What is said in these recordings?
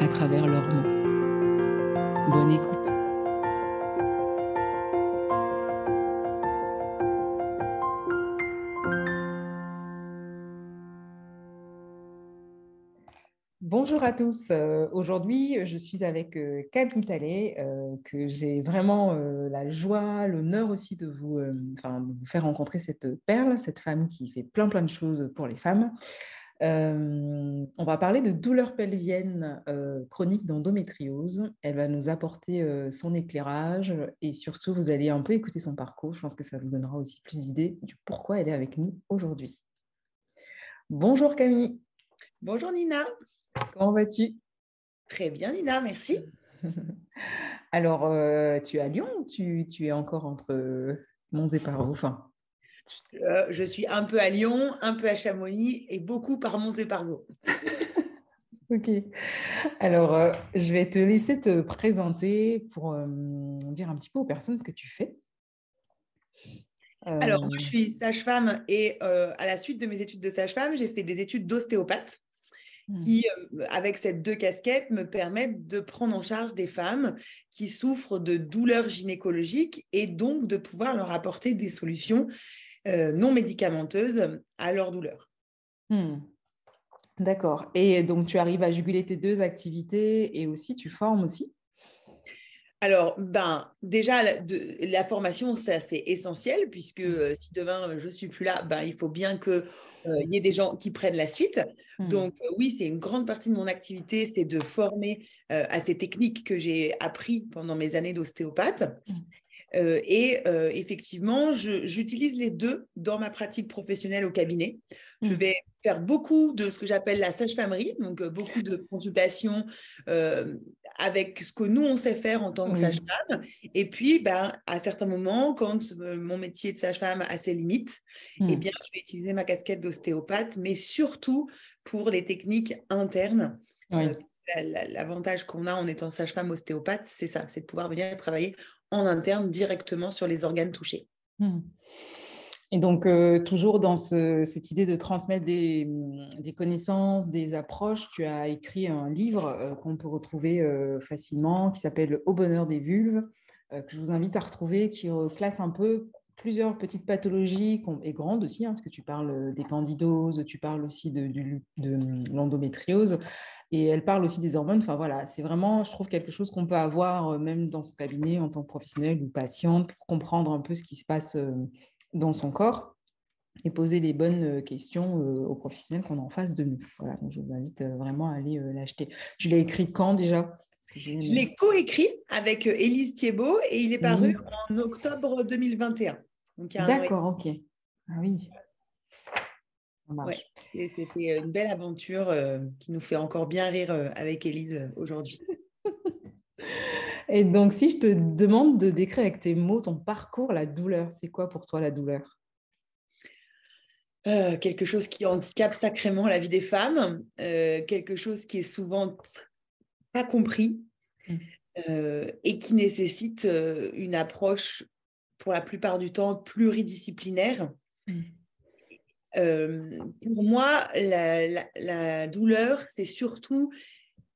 à travers leurs mots. Bonne écoute. Bonjour à tous. Euh, aujourd'hui, je suis avec euh, euh, que j'ai vraiment la joie, l'honneur aussi de vous, de vous faire rencontrer cette perle, cette femme qui fait plein plein de choses pour les femmes. Euh, on va parler de douleurs pelviennes euh, chroniques d'endométriose. Elle va nous apporter euh, son éclairage et surtout, vous allez un peu écouter son parcours. Je pense que ça vous donnera aussi plus d'idées du pourquoi elle est avec nous aujourd'hui. Bonjour Camille. Bonjour Nina. Comment vas-tu? Très bien Nina, merci. Alors, tu es à Lyon tu, tu es encore entre Mons et Paro? Enfin, euh, je suis un peu à Lyon, un peu à Chamonix et beaucoup par Mons et Parvaux. ok. Alors, euh, je vais te laisser te présenter pour euh, dire un petit peu aux personnes ce que tu fais. Alors, moi, je suis sage-femme et à la suite de mes études de sage-femme, j'ai fait des études d'ostéopathe hmm. qui, avec ces deux casquettes, me permettent de prendre en charge des femmes qui souffrent de douleurs gynécologiques et donc de pouvoir leur apporter des solutions euh, non médicamenteuses à leur douleur. Hmm. D'accord. Et donc, tu arrives à juguler tes deux activités et aussi, tu formes aussi? Alors, ben, déjà, la, formation, c'est assez essentiel, puisque hmm. euh, si demain je ne suis plus là, ben, il faut bien qu'il euh, y ait des gens qui prennent la suite. Hmm. Donc, oui, c'est une grande partie de mon activité, c'est de former à ces techniques que j'ai appris pendant mes années d'ostéopathe. Euh, et euh, effectivement, j'utilise les deux dans ma pratique professionnelle au cabinet. Je mmh. vais faire beaucoup de ce que j'appelle la sage-famerie, donc euh, beaucoup de consultations avec ce que nous, on sait faire en tant que sage-femme. Et puis, ben, à certains moments, quand mon métier de sage-femme a ses limites, eh mmh. bien, je vais utiliser ma casquette d'ostéopathe, mais surtout pour les techniques internes. L'avantage qu'on a en étant sage-femme ostéopathe, c'est ça, c'est de pouvoir venir travailler en interne directement sur les organes touchés. Hmm. Et donc, euh, toujours dans cette idée de transmettre des, connaissances, des approches, tu as écrit un livre euh, qu'on peut retrouver euh, facilement qui s'appelle Au bonheur des vulves, que je vous invite à retrouver, qui classe un peu plusieurs petites pathologies et grandes aussi, hein, parce que tu parles des candidoses, tu parles aussi de, de l'endométriose, et elle parle aussi des hormones. Enfin voilà, c'est vraiment, je trouve, quelque chose qu'on peut avoir euh, même dans son cabinet en tant que professionnel ou patiente pour comprendre un peu ce qui se passe euh, dans son corps et poser les bonnes euh, questions aux professionnels qu'on a en face de nous. Voilà, donc je vous invite vraiment à aller l'acheter. Tu l'as écrit quand déjà? Je l'ai coécrit avec Élise Thiebaud et il est paru en octobre 2021. D'accord, ok. Ah oui. C'était une belle aventure euh, qui nous fait encore bien rire euh, avec Élise euh, aujourd'hui. Et donc, si je te demande de décrire avec tes mots ton parcours, la douleur, c'est quoi pour toi la douleur? Quelque chose qui handicape sacrément la vie des femmes, quelque chose qui est souvent pas compris mmh. et qui nécessite une approche pour la plupart du temps pluridisciplinaire. Mmh. Euh, pour moi, la, douleur, c'est surtout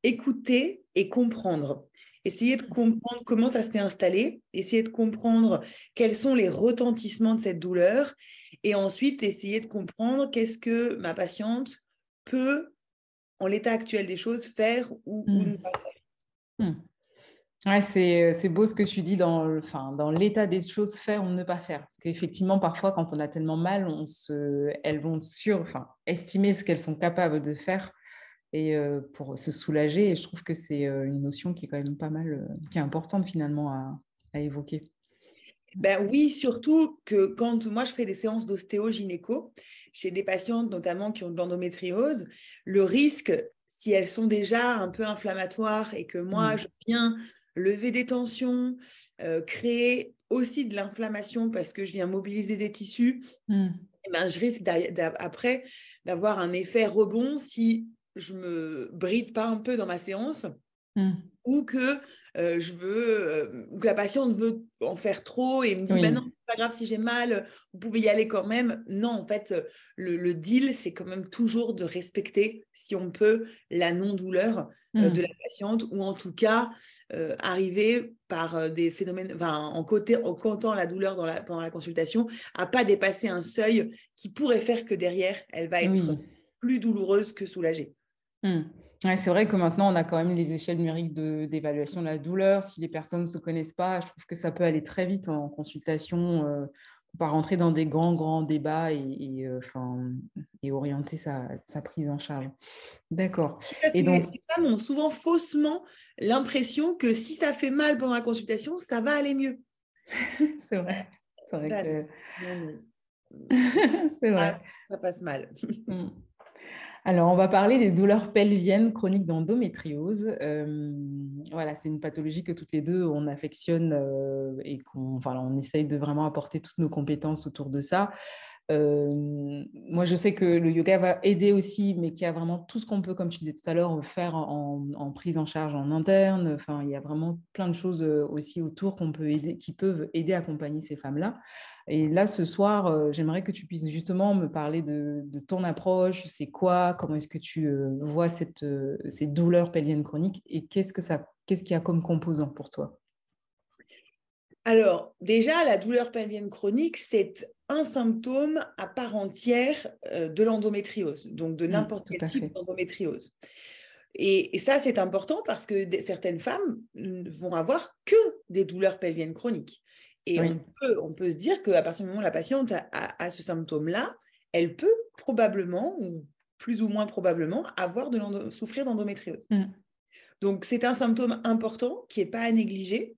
écouter et comprendre. Essayer de comprendre comment ça s'est installé, essayer de comprendre quels sont les retentissements de cette douleur, et ensuite essayer de comprendre qu'est-ce que ma patiente peut, en l'état actuel des choses, faire ou, mmh. ne pas faire. Hmm. Ouais, c'est beau ce que tu dis dans, enfin, l'état des choses, faire ou ne pas faire. Parce qu'effectivement, parfois, quand on a tellement mal, on se, elles vont sur, enfin, estimer ce qu'elles sont capables de faire et pour se soulager. Et je trouve que c'est une notion qui est quand même pas mal, qui est importante finalement à, à évoquer. Ben oui, surtout que quand moi je fais des séances d'ostéo-gynéco chez des patientes notamment qui ont de l'endométriose, le risque, si elles sont déjà un peu inflammatoires et que moi mmh. je viens lever des tensions, créer aussi de l'inflammation parce que je viens mobiliser des tissus, mmh. eh ben, je risque après d'avoir un effet rebond si je me bride pas un peu dans ma séance. Mmh ou que je veux, que la patiente veut en faire trop et me dit «Ben non, c'est pas grave si j'ai mal, vous pouvez y aller quand même. Non, en fait, le, deal, c'est quand même toujours de respecter, si on peut, la non-douleur de mmh. la patiente ou en tout cas arriver par des phénomènes, enfin, en, côté, en comptant la douleur dans la, pendant la consultation, à pas dépasser un seuil qui pourrait faire que derrière, elle va être plus douloureuse que soulagée. Mmh c'est vrai que maintenant, on a quand même les échelles numériques d'évaluation de, la douleur. Si les personnes ne se connaissent pas, je trouve que ça peut aller très vite en consultation. Euh, pas rentrer dans des grands, grands débats et, euh, et orienter sa, prise en charge. D'accord. Et donc, les femmes ont souvent faussement l'impression que si ça fait mal pendant la consultation, ça va aller mieux. c'est vrai. C'est vrai. Que... c'est vrai. Ah, ça passe mal. Alors, on va parler des douleurs pelviennes chroniques d'endométriose. Euh, voilà, c'est une pathologie que toutes les deux, on affectionne euh, et qu'on on essaye de vraiment apporter toutes nos compétences autour de ça. Euh, moi, je sais que le yoga va aider aussi, mais qu'il y a vraiment tout ce qu'on peut, comme tu disais tout à l'heure, faire en, prise en charge en interne. Enfin, il y a vraiment plein de choses aussi autour qu'on peut aider, qui peuvent aider à accompagner ces femmes-là. Et là, ce soir, euh, j'aimerais que tu puisses justement me parler de, ton approche, c'est quoi, comment est-ce que tu euh, vois cette, euh, ces douleurs pelviennes chroniques et qu'est-ce que ça, qu'est-ce qu'il y a comme composant pour toi? Alors, déjà, la douleur pelvienne chronique, c'est un symptôme à part entière de l'endométriose, donc de mmh, n'importe quel type d'endométriose. Et, et, ça, c'est important parce que certaines femmes vont avoir que des douleurs pelviennes chroniques. Et on, peut, on peut se dire qu'à partir du moment où la patiente a, ce symptôme-là, elle peut probablement, ou plus ou moins probablement, avoir de souffrir d'endométriose. Mmh. Donc, c'est un symptôme important qui n'est pas à négliger.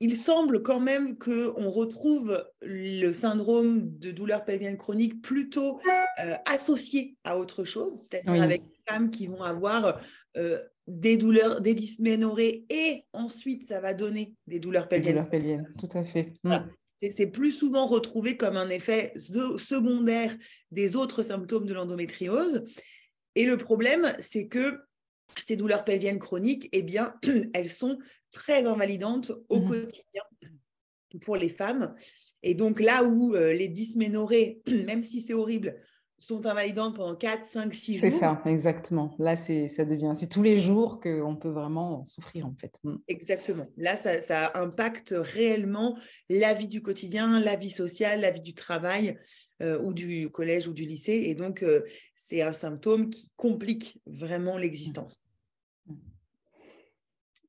Il semble quand même qu'on retrouve le syndrome de douleur pelvienne chronique plutôt euh, associé à autre chose, c'est-à-dire avec des femmes qui vont avoir euh, des douleurs, des dysménorrhées et ensuite ça va donner des douleurs pelviennes. douleurs pelviennes, tout à fait. Mm. C'est plus souvent retrouvé comme un effet secondaire des autres symptômes de l'endométriose. Et le problème, c'est que ces douleurs pelviennes chroniques, eh bien, elles sont très invalidantes au mm. quotidien pour les femmes. Et donc là où euh, les dysménorrhées, même si c'est horrible, sont invalidantes pendant 4, 5, 6 jours. C'est ça, exactement. Là, c'est, ça devient, c'est tous les jours qu'on peut vraiment souffrir, en fait. Mm. Exactement. Là, ça, ça, impacte réellement la vie du quotidien, la vie sociale, la vie du travail euh, ou du collège ou du lycée. Et donc, euh, c'est un symptôme qui complique vraiment l'existence.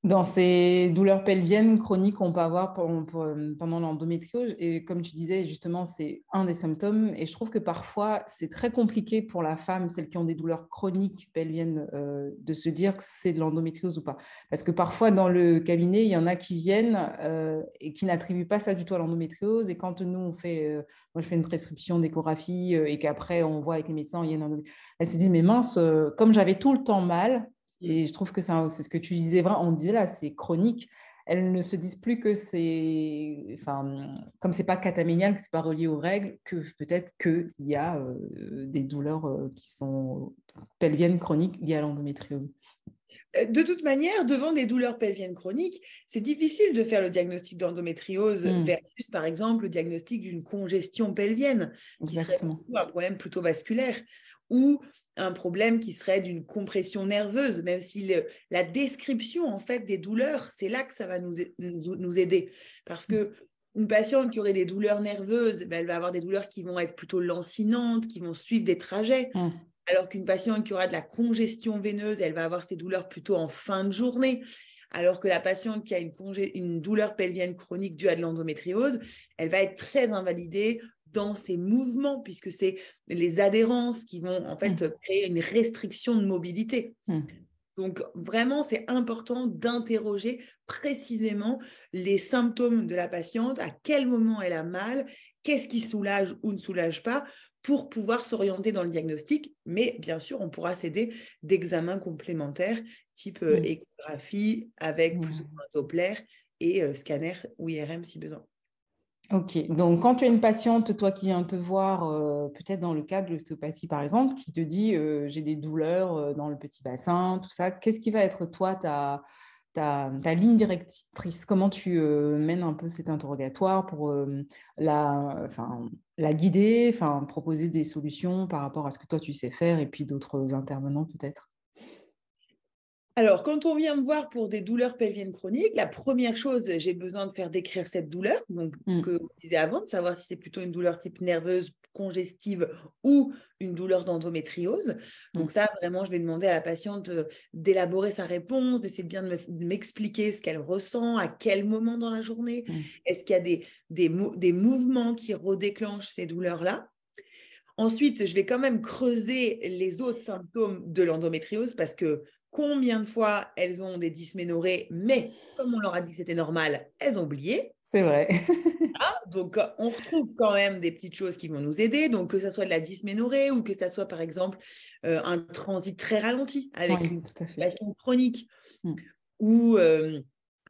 Dans ces douleurs pelviennes chroniques qu'on peut avoir euh, pendant l'endométriose, et comme tu disais, justement, c'est un des symptômes. Et je trouve que parfois, c'est très compliqué pour la femme, celles qui ont des douleurs chroniques pelviennes, euh, de se dire que c'est de l'endométriose ou pas. Parce que parfois, dans le cabinet, il y en a qui viennent euh, et qui n'attribuent pas ça du tout à l'endométriose. Et quand nous, on fait, moi, je fais une prescription d'échographie et qu'après, on voit avec les médecins, il y a une endométriose, elles se disent, mais mince, comme j'avais tout le temps mal, et je trouve que c'est ce que tu disais, on disait là, c'est chronique. Elles ne se disent plus que c'est, enfin, comme c'est pas cataménial, que c'est pas relié aux règles, que peut-être qu'il y a euh, des douleurs euh, qui sont pelviennes chroniques liées à l'endométriose. Euh, de toute manière, devant des douleurs pelviennes chroniques, c'est difficile de faire le diagnostic d'endométriose mmh. versus, par exemple, le diagnostic d'une congestion pelvienne, qui serait un problème plutôt vasculaire ou un problème qui serait d'une compression nerveuse, même si la description en fait des douleurs, c'est là que ça va nous, nous, aider. Parce que une patiente qui aurait des douleurs nerveuses, ben, elle va avoir des douleurs qui vont être plutôt lancinantes, qui vont suivre des trajets. Mmh. alors qu'une patiente qui aura de la congestion veineuse, elle va avoir ses douleurs plutôt en fin de journée. Alors que la patiente qui a une, une douleur pelvienne chronique due à de l'endométriose, elle va être très invalidée dans ses mouvements, puisque c'est les adhérences qui vont en fait mmh. créer une restriction de mobilité. Mmh. Donc vraiment, c'est important d'interroger précisément les symptômes de la patiente, à quel moment elle a mal, qu'est-ce qui soulage ou ne soulage pas, pour pouvoir s'orienter dans le diagnostic. Mais bien sûr, on pourra s'aider d'examens complémentaires, type euh, mmh. échographie avec plus ou moins Doppler et euh, scanner ou IRM si besoin. Ok, donc quand tu as une patiente, toi qui viens te voir, euh, peut-être dans le cadre de l'ostéopathie par exemple, qui te dit euh, j'ai des douleurs euh, dans le petit bassin, tout ça, qu'est-ce qui va être toi ta, ta, ligne directrice? Comment tu mènes un peu cet interrogatoire pour la, la guider, proposer des solutions par rapport à ce que toi tu sais faire et puis d'autres intervenants peut-être? Alors, quand on vient me voir pour des douleurs pelviennes chroniques, la première chose, j'ai besoin de faire décrire cette douleur. Donc, ce mmh. que vous disiez avant, de savoir si c'est plutôt une douleur type nerveuse, congestive ou une douleur d'endométriose. Donc, mmh. ça, vraiment, je vais demander à la patiente d'élaborer sa réponse, d'essayer bien de m'expliquer ce qu'elle ressent, à quel moment dans la journée. Mmh. Est-ce qu'il y a des, des, des mouvements qui redéclenchent ces douleurs-là? Ensuite, je vais quand même creuser les autres symptômes de l'endométriose parce que combien de fois elles ont des dysménorrhées, mais comme on leur a dit que c'était normal, elles ont oublié. C'est vrai. Ah, donc, on retrouve quand même des petites choses qui vont nous aider. Donc, que ce soit de la dysménorrhée ou que ce soit, par exemple, euh, un transit très ralenti avec une situation chronique ou, euh,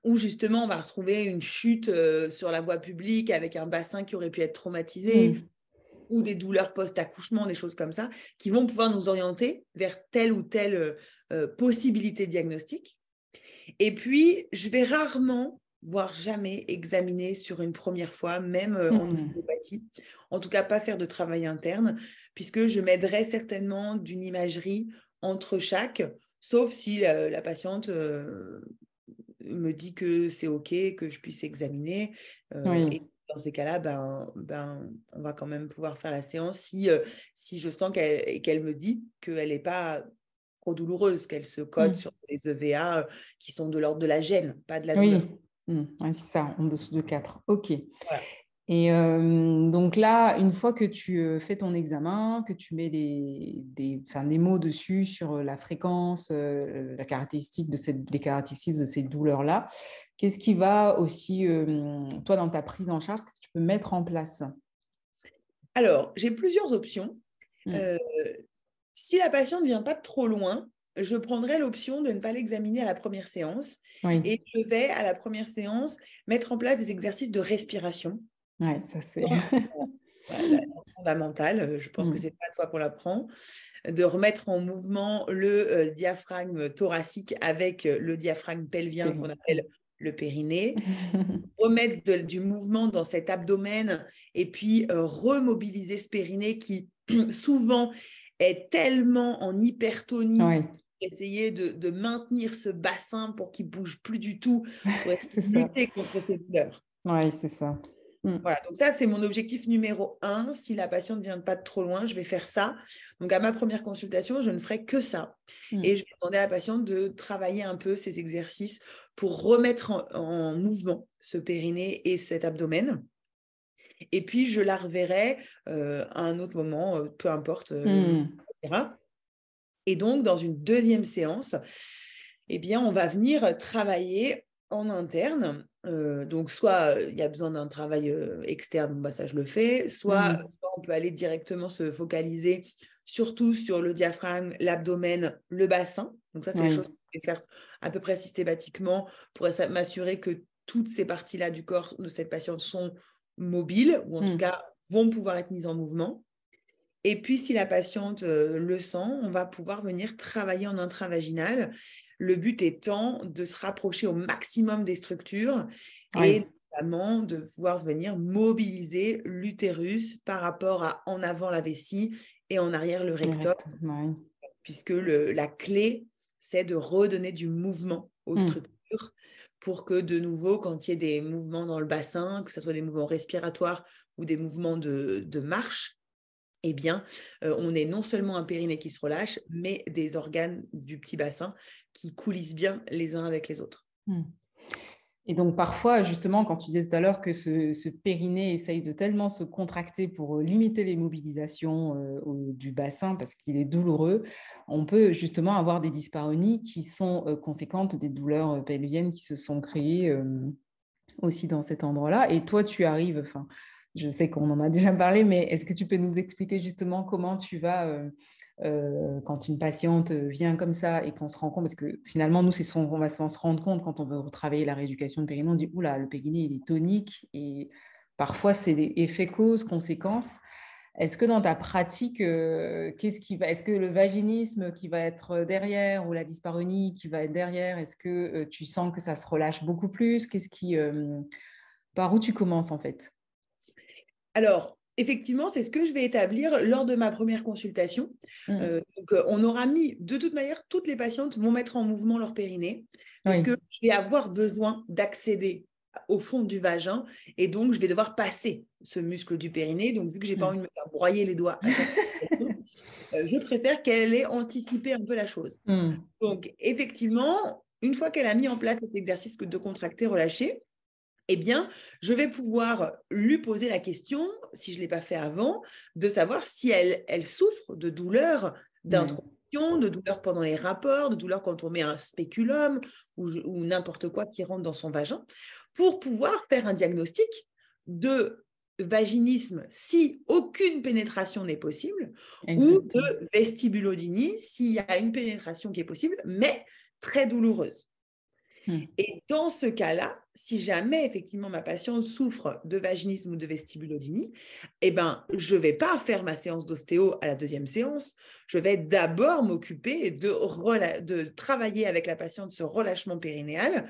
ou justement, on va retrouver une chute euh, sur la voie publique avec un bassin qui aurait pu être traumatisé. Mmh ou des douleurs post-accouchement, des choses comme ça, qui vont pouvoir nous orienter vers telle ou telle euh, euh, possibilité diagnostique. Et puis, je vais rarement, voire jamais, examiner sur une première fois, même euh, en mmh. ostéopathie. En tout cas, pas faire de travail interne, puisque je m'aiderai certainement d'une imagerie entre chaque, sauf si la, patiente me dit que c'est OK, que je puisse examiner. Et dans ces cas-là, ben, ben, on va quand même pouvoir faire la séance si, euh, si je sens qu'elle qu'elle me dit qu'elle n'est pas trop douloureuse, qu'elle se code mmh. sur des EVA euh, qui sont de l'ordre de la gêne, pas de la douleur. Mmh. Oui, c'est ça, en dessous de 4. OK. Et donc là, une fois que tu fais ton examen, que tu mets des, des, des mots dessus sur la fréquence, la caractéristique de cette, les caractéristiques de ces douleurs-là, qu'est-ce qui va aussi, toi, dans ta prise en charge, que tu peux mettre en place? Alors, j'ai plusieurs options. Mmh. Si la patiente ne vient pas trop loin, je prendrai l'option de ne pas l'examiner à la première séance et je vais à la première séance mettre en place des exercices de respiration oui, ça c'est fondamental. Euh, je pense que mmh. c'est pas toi qu'on l'apprend. De remettre en mouvement le euh, diaphragme thoracique avec euh, le diaphragme pelvien qu'on appelle le périnée, remettre du mouvement dans cet abdomen et puis remobiliser ce périnée qui souvent est tellement en hypertonie. Essayer de, maintenir ce bassin pour qu'il bouge plus du tout, pour lutter contre ces douleurs. Oui, c'est ça. Mmh. Voilà, donc ça, c'est mon objectif numéro un. Si la patiente ne vient pas de trop loin, je vais faire ça. Donc, à ma première consultation, je ne ferai que ça. Mmh. Et je vais demander à la patiente de travailler un peu ces exercices pour remettre en, mouvement ce périnée et cet abdomen. Et puis, je la reverrai euh, à un autre moment, euh, peu importe, euh, mmh. Et donc, dans une deuxième séance, eh bien, on va venir travailler en interne. Donc, soit il y a besoin d'un travail externe, bah, ça je le fais, mmh soit, on peut aller directement se focaliser surtout sur le diaphragme, l'abdomen, le bassin. Donc, ça, c'est quelque chose que je vais faire à peu près systématiquement pour m'assurer que toutes ces parties-là du corps de cette patiente sont mobiles ou en tout mmh. cas vont pouvoir être mises en mouvement. Et puis, si la patiente le sent, on va pouvoir venir travailler en intravaginal le but étant de se rapprocher au maximum des structures et notamment de pouvoir venir mobiliser l'utérus par rapport à en avant la vessie et en arrière le rectum, puisque la clé, c'est de redonner du mouvement aux mmh. Pour que de nouveau, quand il y ait des mouvements dans le bassin, que ce soit des mouvements respiratoires ou des mouvements de, marche, eh bien, euh, on est non seulement un périnée qui se relâche, mais des organes du petit bassin qui coulissent bien les uns avec les autres. Hmm. Et donc parfois, justement, quand tu disais tout à l'heure que ce, périnée essaye de tellement se contracter pour euh, limiter les mobilisations euh, du bassin parce qu'il est douloureux, on peut justement avoir des dyspareunies qui sont conséquentes des douleurs pelviennes qui se sont créées aussi dans cet endroit-là. Et toi, tu arrives, enfin, je sais qu'on en a déjà parlé, mais est-ce que tu peux nous expliquer justement comment tu vas, euh, euh, quand une patiente vient comme ça et qu'on se rend compte, parce que finalement, nous, c'est son, on va se rendre compte quand on veut retravailler la rééducation de périnée, on dit, oula, le périnée, il est tonique, et parfois, c'est des effets causes, conséquences. Est-ce que dans ta pratique, euh, qu'est-ce qui va, est-ce que le vaginisme qui va être derrière ou la dyspareunie qui va être derrière, est-ce que tu sens que ça se relâche beaucoup plus? Qu'est-ce qui, par où tu commences en fait? Alors, effectivement, c'est ce que je vais établir lors de ma première consultation. Mmh. Euh, donc, euh, on aura mis, de toute manière, toutes les patientes vont mettre en mouvement leur périnée, parce que je vais avoir besoin d'accéder au fond du vagin, et donc je vais devoir passer ce muscle du périnée. Donc, vu que j'ai pas mmh. envie de me faire broyer les doigts, euh, je préfère qu'elle ait anticipé un peu la chose. Mmh. Donc, effectivement, une fois qu'elle a mis en place cet exercice de contracter, relâcher, eh bien, je vais pouvoir lui poser la question, si je ne l'ai pas fait avant, de savoir si elle, elle souffre de douleurs d'introduction, de douleurs pendant les rapports, de douleurs quand on met un spéculum ou, n'importe quoi qui rentre dans son vagin, pour pouvoir faire un diagnostic de vaginisme si aucune pénétration n'est possible ou de vestibulodynie s'il y a une pénétration qui est possible, mais très douloureuse. Hmm. Et dans ce cas-là, si jamais effectivement ma patiente souffre de vaginisme ou de vestibulodynie, eh ben, je ne vais pas faire ma séance d'ostéo à la deuxième séance. Je vais d'abord m'occuper de, de travailler avec la patiente ce relâchement périnéal,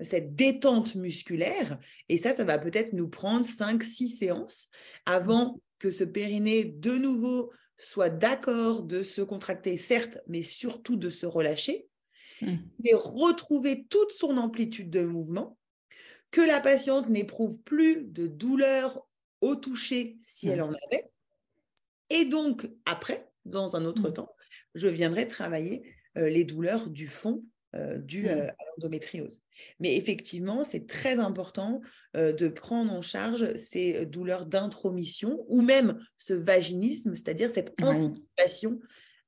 cette détente musculaire. Et ça, ça va peut-être nous prendre 5-6 séances avant que ce périnée, de nouveau, soit d'accord de se contracter, certes, mais surtout de se relâcher Mmh. et retrouver toute son amplitude de mouvement, que la patiente n'éprouve plus de douleur au toucher si elle en avait. Et donc, après, dans un autre mmh. temps, je viendrai travailler euh, les douleurs du fond euh, dues mmh. euh, à l'endométriose. Mais effectivement, c'est très important de prendre en charge ces douleurs d'intromission ou même ce vaginisme, c'est-à-dire cette anticipation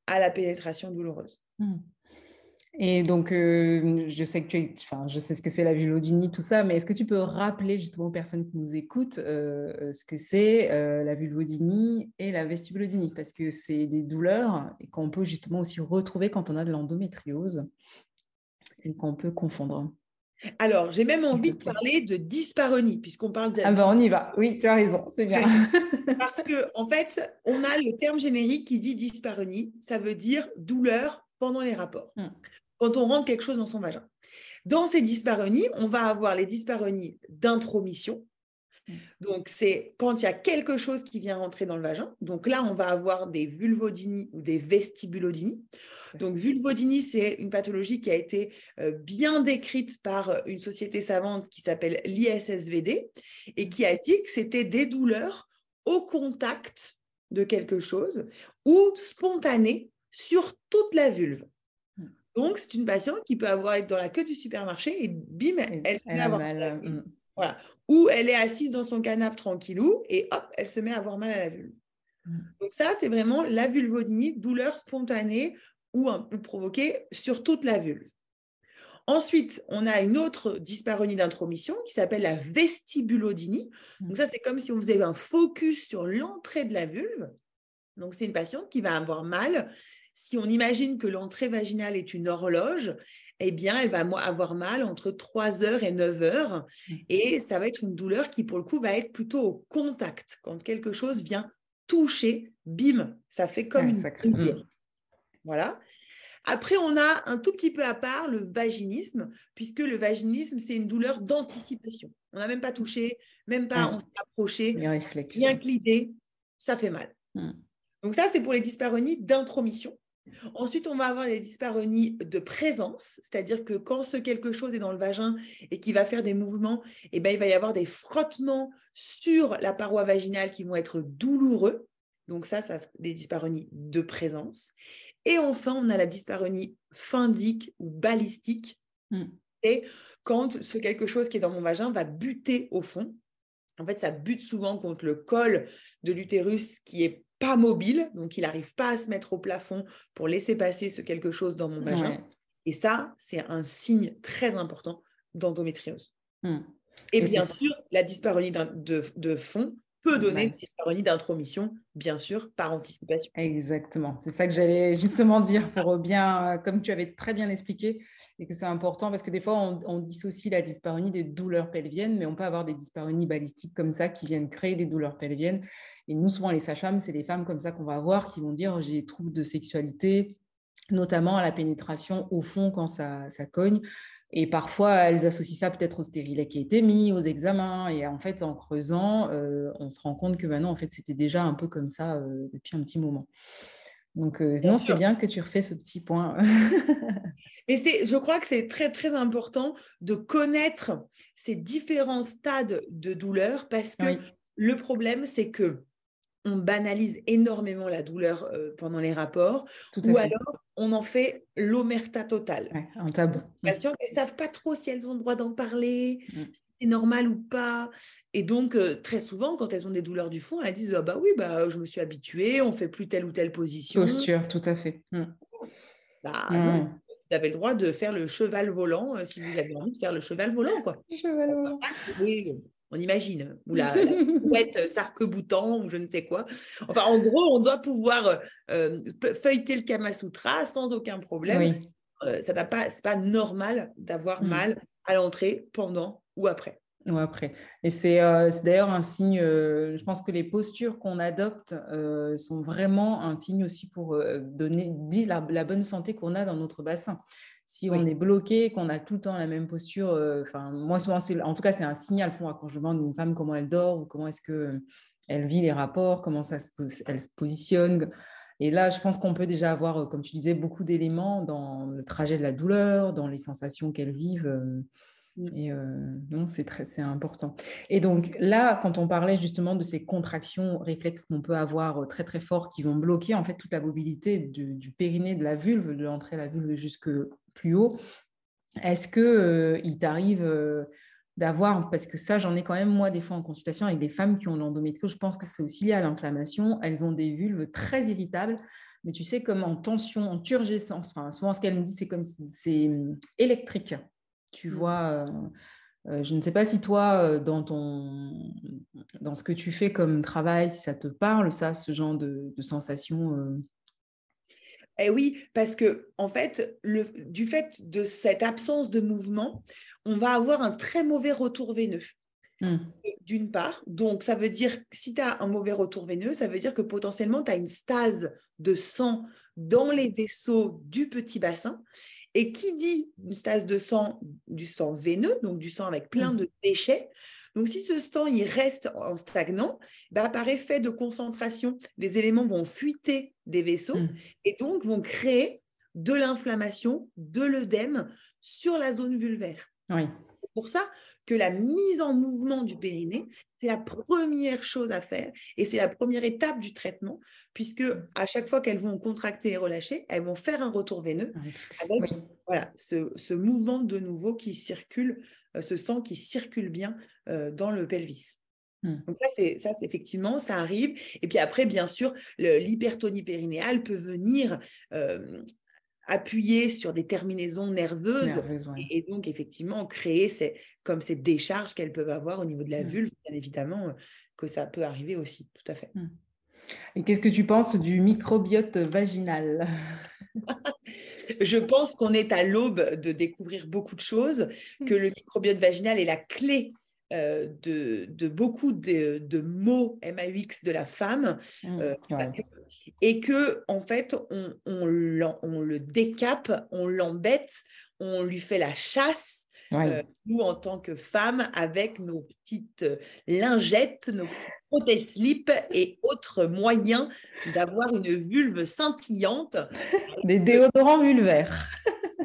à la pénétration douloureuse. Et donc, euh, je sais que tu enfin, je sais ce que c'est la vulvodynie, tout ça, mais est-ce que tu peux rappeler justement aux personnes qui nous écoutent euh, ce que c'est euh, la vulvodynie et la vestibulodynie? Parce que c'est des douleurs qu'on peut justement aussi retrouver quand on a de l'endométriose et qu'on peut confondre. Alors, j'ai même envie de parler de dyspareunie, puisqu'on parle de... Ah ben, on y va. Oui, tu as raison, c'est bien. Parce que en fait, on a le terme générique qui dit dyspareunie, ça veut dire douleur pendant les rapports. Hum quand on rentre quelque chose dans son vagin. Dans ces dyspareunies, on va avoir les dyspareunies d'intromission. Mm. Donc, c'est quand il y a quelque chose qui vient rentrer dans le vagin. Donc là, on va avoir des vulvodynies ou des vestibulodinies. Donc, vulvodynie, c'est une pathologie qui a été euh, bien décrite par une société savante qui s'appelle l'ISSVD et qui a dit que c'était des douleurs au contact de quelque chose ou spontanées sur toute la vulve. Donc, c'est une patiente qui peut avoir être dans la queue du supermarché et bim, elle, se met à avoir mal. Mm. Voilà. Ou elle est assise dans son canapé tranquillou et hop, elle se met à avoir mal à la vulve. Mm. Donc ça, c'est vraiment la vulvodynie, douleur spontanée ou, provoquée sur toute la vulve. Ensuite, on a une autre dyspareunie d'intromission qui s'appelle la vestibulodynie. Mm. Donc ça, c'est comme si on faisait un focus sur l'entrée de la vulve. Donc c'est une patiente qui va avoir mal si on imagine que l'entrée vaginale est une horloge, eh bien, elle va avoir mal entre 3 heures et 9 heures. Mmh. Et ça va être une douleur qui, pour le coup, va être plutôt au contact. Quand quelque chose vient toucher, bim, ça fait comme une douleur. Mmh. Voilà. Après, on a un tout petit peu à part le vaginisme, puisque le vaginisme, c'est une douleur d'anticipation. On n'a même pas touché, même pas on s'est approché, rien que l'idée, ça fait mal. Donc ça, c'est pour les dyspareunies d'intromission. Ensuite, on va avoir les dyspareunies de présence, c'est-à-dire que quand ce quelque chose est dans le vagin et qui va faire des mouvements, eh ben, il va y avoir des frottements sur la paroi vaginale qui vont être douloureux. Donc ça, ça des dyspareunies de présence. Et enfin, on a la dysparonie findique ou balistique. Hmm. Et quand ce quelque chose qui est dans mon vagin va buter au fond, en fait, ça bute souvent contre le col de l'utérus qui est pas mobile, donc il n'arrive pas à se mettre au plafond pour laisser passer ce quelque chose dans mon vagin. Et ça, c'est un signe très important d'endométriose. Hmm. Et, bien sûr, la dysparonie de, de, fond peut donner une dysparonie d'intromission, bien sûr, par anticipation. Exactement. C'est ça que j'allais justement dire pour bien, comme tu avais très bien expliqué, et que c'est important parce que des fois, on, dissocie la dysparonie des douleurs pelviennes, mais on peut avoir des dysparonies balistiques comme ça qui viennent créer des douleurs pelviennes. Et nous, souvent, les sages-femmes, c'est des femmes comme ça qu'on va avoir qui vont dire j'ai des troubles de sexualité, notamment à la pénétration au fond quand ça, ça cogne. Et parfois, elles associent ça peut-être au stérilet qui a été mis, aux examens. Et en fait, en creusant, euh, on se rend compte que maintenant, en fait, c'était déjà un peu comme ça euh, depuis un petit moment. Donc, euh, non, c'est bien que tu refais ce petit point. Et c'est, je crois que c'est très, très important de connaître ces différents stades de douleur parce que le problème, c'est que on banalise énormément la douleur pendant les rapports, ou alors on en fait l'omerta totale. un tabou. Les mm. patientes ne savent pas trop si elles ont le droit d'en parler, mm. si c'est normal ou pas. Et donc, très souvent, quand elles ont des douleurs du fond, elles disent ah bah oui, bah, je me suis habituée, on fait plus telle ou telle position. Posture, tout à fait. Mm. Bah, vous avez le droit de faire le cheval volant si vous avez envie de faire le cheval volant. Quoi. Cheval volant. Oui, on imagine, ou la, la sarc-boutant, ou je ne sais quoi. Enfin, en gros, on doit pouvoir euh, feuilleter le Kama Sutra sans aucun problème. Euh, ça n'a pas, c'est pas normal d'avoir mm. mal à l'entrée, pendant ou après. Ou après. Et c'est, euh, d'ailleurs un signe, je pense que les postures qu'on adopte sont vraiment un signe aussi pour donner dit la, la bonne santé qu'on a dans notre bassin. Si on est bloqué, qu'on a tout le temps la même posture, euh, enfin, moi, souvent, en tout cas, c'est un signal pour moi quand je demande à une femme comment elle dort ou comment est-ce qu'elle vit les rapports, comment ça se, elle se positionne. Et là, je pense qu'on peut déjà avoir, euh, comme tu disais, beaucoup d'éléments dans le trajet de la douleur, dans les sensations qu'elles vivent. Mmh. Et non, c'est très, c'est important. Et donc là, quand on parlait justement de ces contractions réflexes qu'on peut avoir très très forts, qui vont bloquer en fait toute la mobilité du, périnée, de la vulve, de l'entrée de la vulve jusque plus haut. Est-ce que euh, il t'arrive d'avoir, parce que ça, j'en ai quand même moi des fois en consultation avec des femmes qui ont l'endométriose, je pense que c'est aussi lié à l'inflammation. Elles ont des vulves très irritables, mais tu sais, comme en tension, en turgescence. Enfin, souvent, ce qu'elles me disent, c'est comme c'est hum, électrique. Tu mmh. vois. Euh, je ne sais pas si toi, dans, ton, dans ce que tu fais comme travail, si ça te parle, ça, ce genre de, de sensation eh oui, parce que en fait, le, du fait de cette absence de mouvement, on va avoir un très mauvais retour veineux. Hmm. D'une part, donc ça veut dire si tu as un mauvais retour veineux, ça veut dire que potentiellement tu as une stase de sang dans les vaisseaux du petit bassin. Et qui dit une stase de sang, du sang veineux, donc du sang avec plein hmm. de déchets, donc, si ce sang il reste en stagnant, bah, par effet de concentration, les éléments vont fuiter des vaisseaux mmh. et donc vont créer de l'inflammation, de l'œdème sur la zone vulvaire. Oui. C'est pour ça que la mise en mouvement du périnée, c'est la première chose à faire et c'est la première étape du traitement, puisque à chaque fois qu'elles vont contracter et relâcher, elles vont faire un retour veineux avec voilà, ce, ce, mouvement de nouveau qui circule euh, ce sang qui circule bien euh, dans le pelvis. Hmm. Donc ça, c'est ça, c'est effectivement, ça arrive. Et puis après, bien sûr, l'hypertonie périnéale peut venir euh, appuyer sur des terminaisons nerveuses et, donc effectivement créer ces, comme ces décharges qu'elles peuvent avoir au niveau de la hmm. vulve, bien évidemment, que ça peut arriver aussi, tout à fait. Hmm. Et qu'est-ce que tu penses du microbiote vaginal? Je pense qu'on est à l'aube de découvrir beaucoup de choses, mm. que le microbiote vaginal est la clé euh, de, beaucoup de, de, mots MAUX de la femme mm, euh, et que en fait on, on, le décape, on l'embête, on lui fait la chasse. Euh, nous, en tant que femmes, avec nos petites lingettes, nos petits prothèses slip et autres moyens d'avoir une vulve scintillante. Des déodorants vulvaires.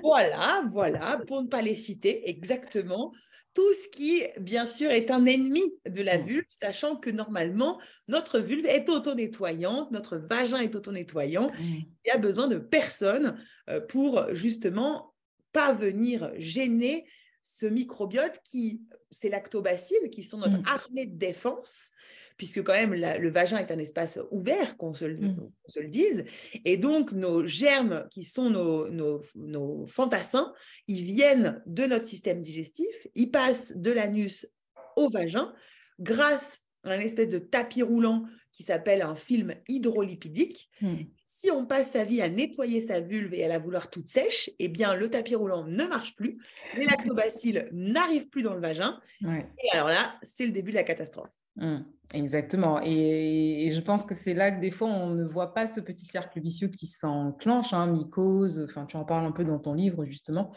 Voilà, voilà, pour ne pas les citer, exactement. Tout ce qui, bien sûr, est un ennemi de la vulve, sachant que normalement, notre vulve est auto-nettoyante, notre vagin est auto-nettoyant. Il y a besoin de personne euh, pour justement pas venir gêner ce microbiote qui, c'est lactobacilles, qui sont notre armée de défense puisque quand même le vagin est un espace ouvert, qu'on se, mmh. se, le dise. Et donc, nos germes, qui sont nos, nos, nos, fantassins, ils viennent de notre système digestif, ils passent de l'anus au vagin grâce à un espèce de tapis roulant qui s'appelle un film hydrolipidique. Mmh. Si on passe sa vie à nettoyer sa vulve et à la vouloir toute sèche, eh bien, le tapis roulant ne marche plus, les lactobacilles n'arrivent plus dans le vagin. Et alors là, c'est le début de la catastrophe. Mmh, exactement. Et, je pense que c'est là que des fois, on ne voit pas ce petit cercle vicieux qui s'enclenche, hein, mycose, enfin, tu en parles un peu dans ton livre, justement,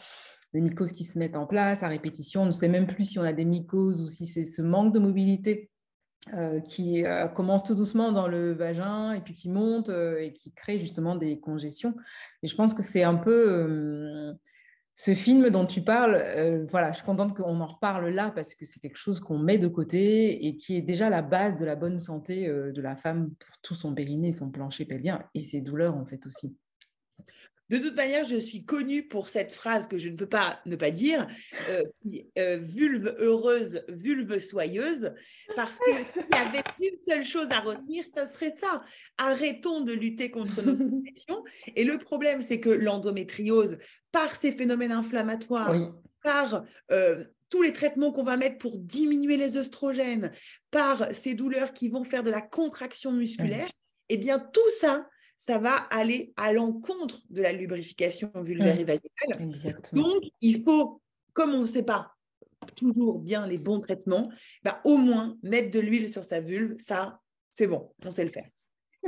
les mycoses qui se mettent en place à répétition. On ne sait même plus si on a des mycoses ou si c'est ce manque de mobilité euh, qui euh, commence tout doucement dans le vagin et puis qui monte euh, et qui crée justement des congestions. Et je pense que c'est un peu ce film dont tu parles, euh, voilà, je suis contente qu'on en reparle là parce que c'est quelque chose qu'on met de côté et qui est déjà la base de la bonne santé euh, de la femme pour tout son périnée, son plancher pelvien et ses douleurs en fait aussi. De toute manière, je suis connue pour cette phrase que je ne peux pas ne pas dire, euh, vulve heureuse, vulve soyeuse, parce que s'il y avait une seule chose à retenir, ça serait ça. Arrêtons de lutter contre nos infections. Et le problème, c'est que l'endométriose, par ces phénomènes inflammatoires, par euh, tous les traitements qu'on va mettre pour diminuer les œstrogènes, par ces douleurs qui vont faire de la contraction musculaire, eh bien tout ça, ça va aller à l'encontre de la lubrification vulvaire et vaginale. Donc, il faut, comme on ne sait pas toujours bien les bons traitements, bah, au moins mettre de l'huile sur sa vulve, ça, c'est bon, on sait le faire.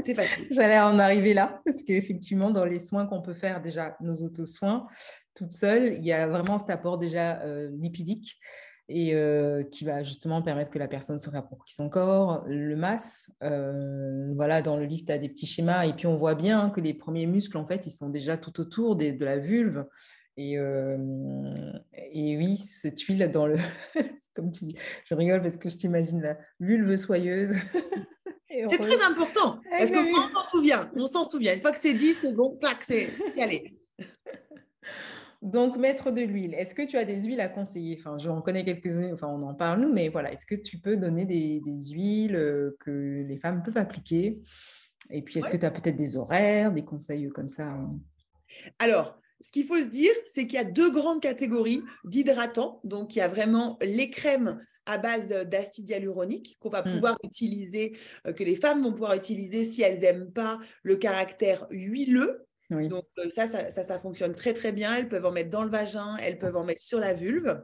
C'est facile. J'allais en arriver là, parce qu'effectivement, dans les soins qu'on peut faire, déjà nos auto-soins, toute seule, il y a vraiment cet apport déjà euh, lipidique et euh, qui va justement permettre que la personne se réapproprie son corps, le masse. Euh, voilà, dans le livre, tu as des petits schémas et puis on voit bien que les premiers muscles, en fait, ils sont déjà tout autour des, de la vulve. Et, et, oui, cette huile dans le... Comme tu dis, je rigole parce que je t'imagine la vulve soyeuse. C'est très important, eh parce qu'on s'en souvient, on s'en souvient. Une fois que c'est dit, c'est bon, clac, c'est allé. Donc, mettre de l'huile. Est-ce que tu as des huiles à conseiller? Enfin, j'en connais quelques-unes, enfin, on en parle nous, mais voilà, est-ce que tu peux donner des, huiles euh, que les femmes peuvent appliquer? Et puis, est-ce que tu as peut-être des horaires, des conseils comme ça hein? Alors, ce qu'il faut se dire, c'est qu'il y a deux grandes catégories d'hydratants. Donc, il y a vraiment les crèmes à base d'acide hyaluronique qu'on va mmh. pouvoir utiliser, euh, que les femmes vont pouvoir utiliser si elles n'aiment pas le caractère huileux. Donc euh, ça ça, ça, fonctionne très très bien. Elles peuvent en mettre dans le vagin, elles peuvent en mettre sur la vulve.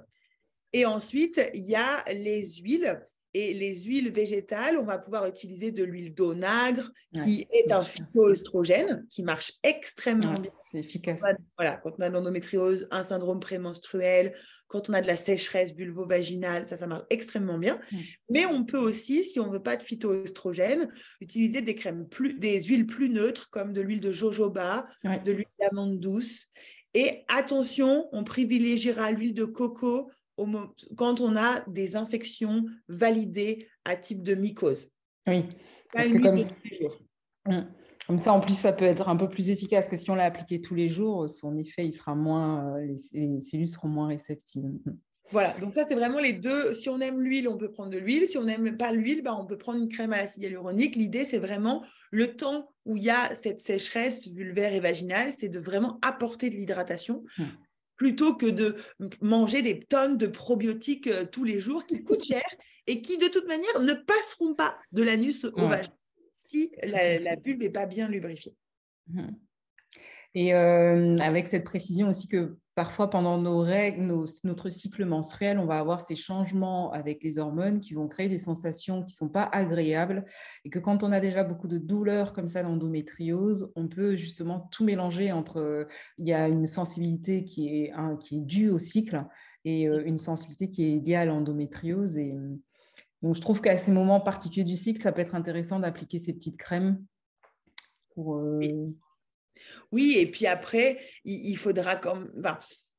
Et ensuite, il y a les huiles. Et les huiles végétales, on va pouvoir utiliser de l'huile d'onagre, qui est un phytoœstrogène, qui marche extrêmement bien. C'est efficace. Voilà, quand on a l'endométriose, un syndrome prémenstruel, quand on a de la sécheresse vulvo-vaginale, ça, ça marche extrêmement bien. Mais on peut aussi, si on ne veut pas de phytoœstrogène, utiliser des crèmes plus, des huiles plus neutres, comme de l'huile de jojoba, de l'huile d'amande douce. Et attention, on privilégiera l'huile de coco quand on a des infections validées à type de mycose. Oui. Parce que comme... Hum. comme... ça, en plus, ça peut être un peu plus efficace que si on l'a appliqué tous les jours, son effet, il sera moins, euh, les, cellules seront moins réceptives. Hum. Voilà, donc ça, c'est vraiment les deux. Si on aime l'huile, on peut prendre de l'huile. Si on n'aime pas l'huile, bah, on peut prendre une crème à l'acide hyaluronique. L'idée, c'est vraiment le temps où il y a cette sécheresse vulvaire et vaginale, c'est de vraiment apporter de l'hydratation. Plutôt que de manger des tonnes de probiotiques euh, tous les jours qui coûtent cher et qui, de toute manière, ne passeront pas de l'anus au vagin si la, la, bulbe n'est pas bien lubrifiée. Mmh. Et euh, avec cette précision aussi que parfois pendant nos règles, notre cycle menstruel, on va avoir ces changements avec les hormones qui vont créer des sensations qui ne sont pas agréables. Et que quand on a déjà beaucoup de douleurs comme ça l'endométriose, on peut justement tout mélanger entre, il y a une sensibilité qui est, qui est due au cycle et euh, une sensibilité qui est liée à l'endométriose. Et donc je trouve qu'à ces moments particuliers du cycle, ça peut être intéressant d'appliquer ces petites crèmes pour... Euh, Oui, et puis après, il, faudra comme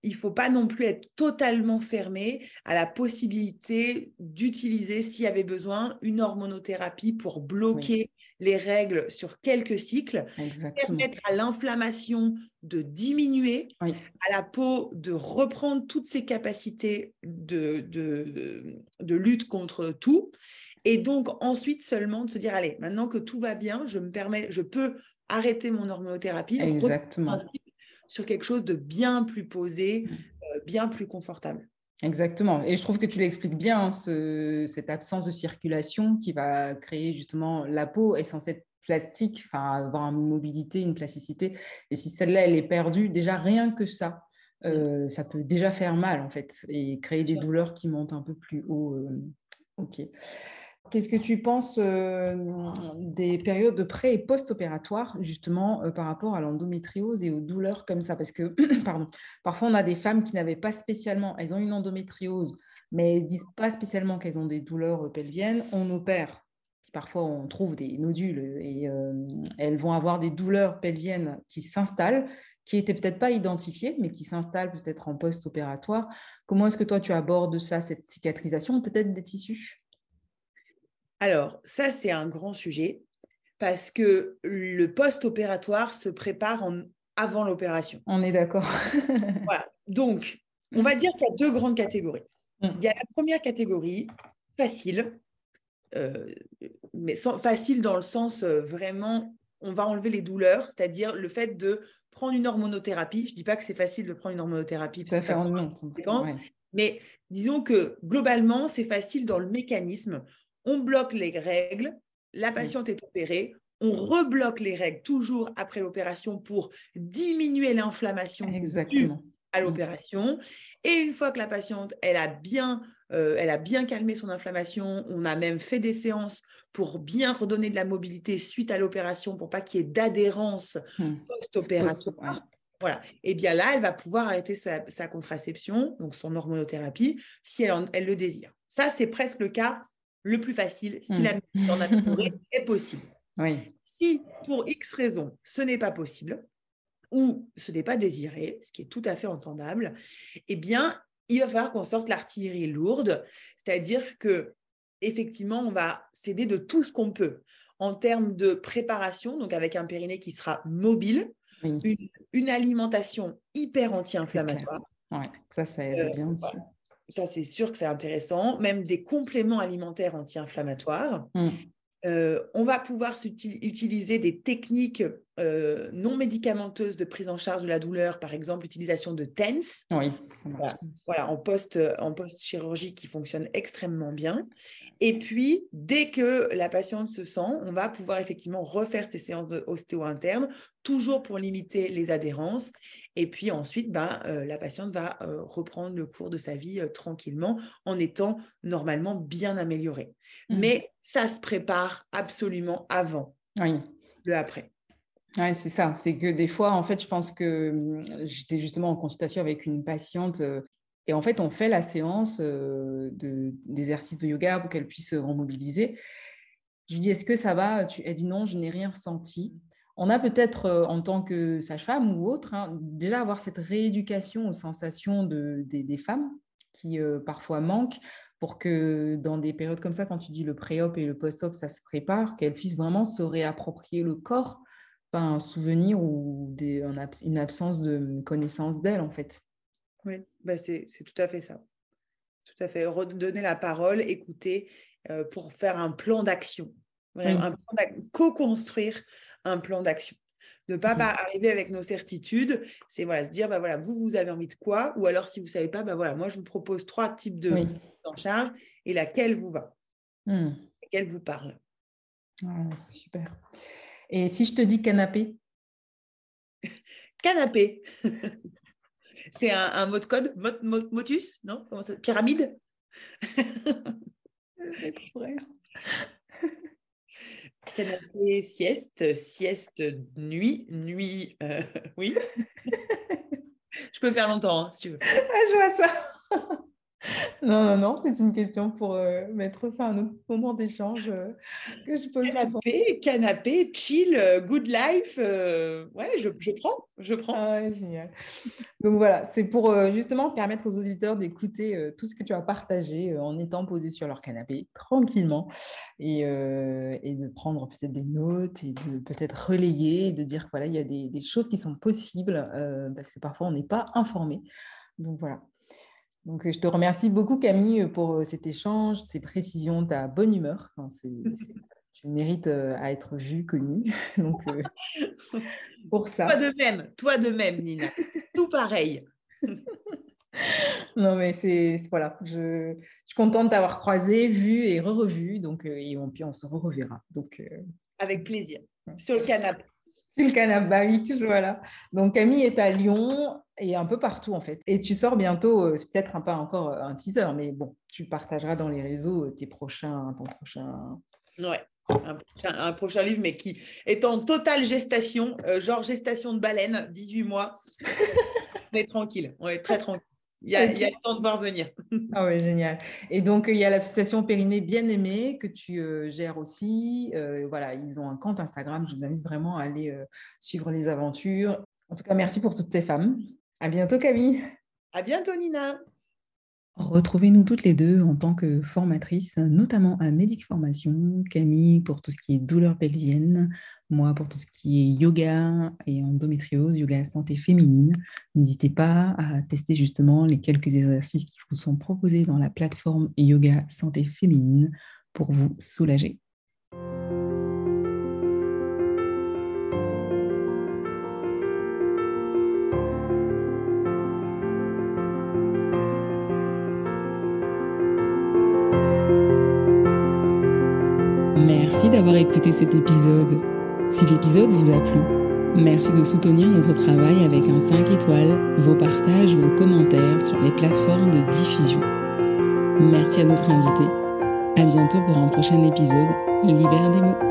il ne faut pas non plus être totalement fermé à la possibilité d'utiliser, s'il y avait besoin, une hormonothérapie pour bloquer les règles sur quelques cycles, permettre à l'inflammation de diminuer, à la peau de reprendre toutes ses capacités de, de, lutte contre tout. Et donc ensuite seulement de se dire, allez, maintenant que tout va bien, je me permets, je peux arrêter mon hormonothérapie. Exactement sur quelque chose de bien plus posé, mmh. euh, bien plus confortable. Exactement. Et je trouve que tu l'expliques bien, hein, cette absence de circulation qui va créer justement la peau est censée être plastique, enfin avoir une mobilité, une plasticité. Et si celle-là, elle est perdue, déjà rien que ça, mmh. euh, ça peut déjà faire mal en fait et créer des douleurs qui montent un peu plus haut. Euh, ok. Qu'est-ce que tu penses euh, des périodes de pré- et post-opératoire, justement, euh, par rapport à l'endométriose et aux douleurs comme ça? Parce que, pardon, parfois, on a des femmes qui n'avaient pas spécialement, elles ont une endométriose, mais elles ne disent pas spécialement qu'elles ont des douleurs euh, pelviennes. On opère. Parfois, on trouve des nodules et elles vont avoir des douleurs pelviennes qui s'installent, qui n'étaient peut-être pas identifiées, mais qui s'installent peut-être en post-opératoire. Comment est-ce que toi, tu abordes ça, cette cicatrisation, peut-être des tissus? Alors, ça, c'est un grand sujet parce que le post-opératoire se prépare avant l'opération. On est d'accord. voilà. Donc, on va dire qu'il y a deux grandes catégories. Mm. Il y a la première catégorie, facile, euh, mais facile dans le sens euh, vraiment, on va enlever les douleurs, c'est-à-dire le fait de prendre une hormonothérapie. Je ne dis pas que c'est facile de prendre une hormonothérapie, parce ça fait mais disons que globalement, c'est facile dans le mécanisme on bloque les règles, la patiente est opérée, on rebloque les règles toujours après l'opération pour diminuer l'inflammation à l'opération. Et une fois que la patiente, elle a bien, euh, elle a bien calmé son inflammation, on a même fait des séances pour bien redonner de la mobilité suite à l'opération pour pas qu'il y ait d'adhérence hmm. post-opératoire. Voilà. Et bien là, elle va pouvoir arrêter sa, contraception, donc son hormonothérapie, si elle, elle le désire. Ça, c'est presque le cas le plus facile si la mise en est possible. Si pour X raison ce n'est pas possible ou ce n'est pas désiré, ce qui est tout à fait entendable, eh bien, il va falloir qu'on sorte l'artillerie lourde, c'est-à-dire que effectivement, on va s'aider de tout ce qu'on peut en termes de préparation, donc avec un périnée qui sera mobile, une, alimentation hyper anti-inflammatoire. ça, ça aide euh, bien aussi ça c'est sûr que c'est intéressant, même des compléments alimentaires anti-inflammatoires. Mmh. Euh, on va pouvoir utiliser des techniques euh, non médicamenteuses de prise en charge de la douleur, par exemple l'utilisation de TENS. Oui, Voilà, en post, en post chirurgie qui fonctionne extrêmement bien. Et puis, dès que la patiente se sent, on va pouvoir effectivement refaire ces séances d'ostéo interne, toujours pour limiter les adhérences. Et puis ensuite, ben, euh, la patiente va reprendre le cours de sa vie tranquillement en étant normalement bien améliorée. Mmh. Mais ça se prépare absolument avant le après. Oui, c'est ça. C'est que des fois, en fait, je pense que mmh, j'étais justement en consultation avec une patiente euh, et en fait, on fait la séance euh, d'exercice de, yoga pour qu'elle puisse se remobiliser. Je lui dis, est-ce que ça va? Elle dit non, je n'ai rien ressenti. On a peut-être, euh, en tant que sage-femme ou autre, hein, déjà avoir cette rééducation aux sensations de, des, femmes qui parfois manquent pour que dans des périodes comme ça, quand tu dis le pré-op et le post-op, ça se prépare, qu'elle puisse vraiment se réapproprier le corps, pas un souvenir ou des, une absence de connaissance d'elle, en fait. Oui, bah c'est tout à fait ça. Tout à fait. Redonner la parole, écouter euh, pour faire un plan d'action. Co-construire un plan d'action. Ne pas, pas, arriver avec nos certitudes, c'est voilà, se dire, bah voilà, vous, vous avez envie de quoi? Ou alors, si vous ne savez pas, bah voilà, moi, je vous propose trois types de en charge et laquelle vous va, mmh. laquelle vous parle? super. Et si je te dis canapé? Canapé. c'est un, mot de code? Motus Non? Pyramide? Canapé, sieste, sieste, nuit, nuit, euh, oui. je peux faire longtemps, hein, si tu veux. Ah, je vois ça. non, non, non, c'est une question pour euh, mettre fin à notre moment d'échange euh, que je pose. Canapé, canapé, chill, euh, good life. ouais, je, je, prends, je prends. Ah, génial. Donc voilà, c'est pour justement permettre aux auditeurs d'écouter tout ce que tu as partagé en étant posé sur leur canapé tranquillement et, et de prendre peut-être des notes et de peut-être relayer et de dire voilà, il y a des, des choses qui sont possibles parce que parfois on n'est pas informé. Donc voilà, donc, euh, je te remercie beaucoup, Camille, pour euh, cet échange, ces précisions, ta bonne humeur. tu mérites euh, à être vue, connue. Donc, pour ça. Toi de même, toi de même, Nina. Tout pareil. non, mais c'est voilà, je, suis contente d'avoir croisé, vu et re-revu. Donc, et on, puis on se reverra. Donc, Avec plaisir. Sur le canapé. Sur le canapé, voilà. Donc, Camille est à Lyon et un peu partout en fait. Et tu sors bientôt, euh, c'est peut-être un peu encore euh, un teaser, mais bon, tu partageras dans les réseaux euh, tes prochains, ton prochain. Ouais. Un prochain, livre, mais qui est en totale gestation, genre gestation de baleine, 18 mois. on est tranquille, on est très tranquille. Il y, a, il y, a, le temps de voir venir. ah ouais, génial. Et donc, il y a l'association Périnée Bien Aimée que tu gères aussi. voilà, ils ont un compte Instagram. Je vous invite vraiment à aller suivre les aventures. En tout cas, merci pour toutes ces femmes à bientôt Camille. À bientôt Nina. Retrouvez-nous toutes les deux en tant que formatrices, notamment à Médic Formation, Camille pour tout ce qui est douleur pelvienne, moi pour tout ce qui est yoga et endométriose, yoga santé féminine. N'hésitez pas à tester justement les quelques exercices qui vous sont proposés dans la plateforme Yoga Santé Féminine pour vous soulager. D'avoir écouté cet épisode. Si l'épisode vous a plu, merci de soutenir notre travail avec un 5 étoiles, vos partages, vos commentaires sur les plateformes de diffusion. Merci à notre invité. À bientôt pour un prochain épisode. Libère des mots.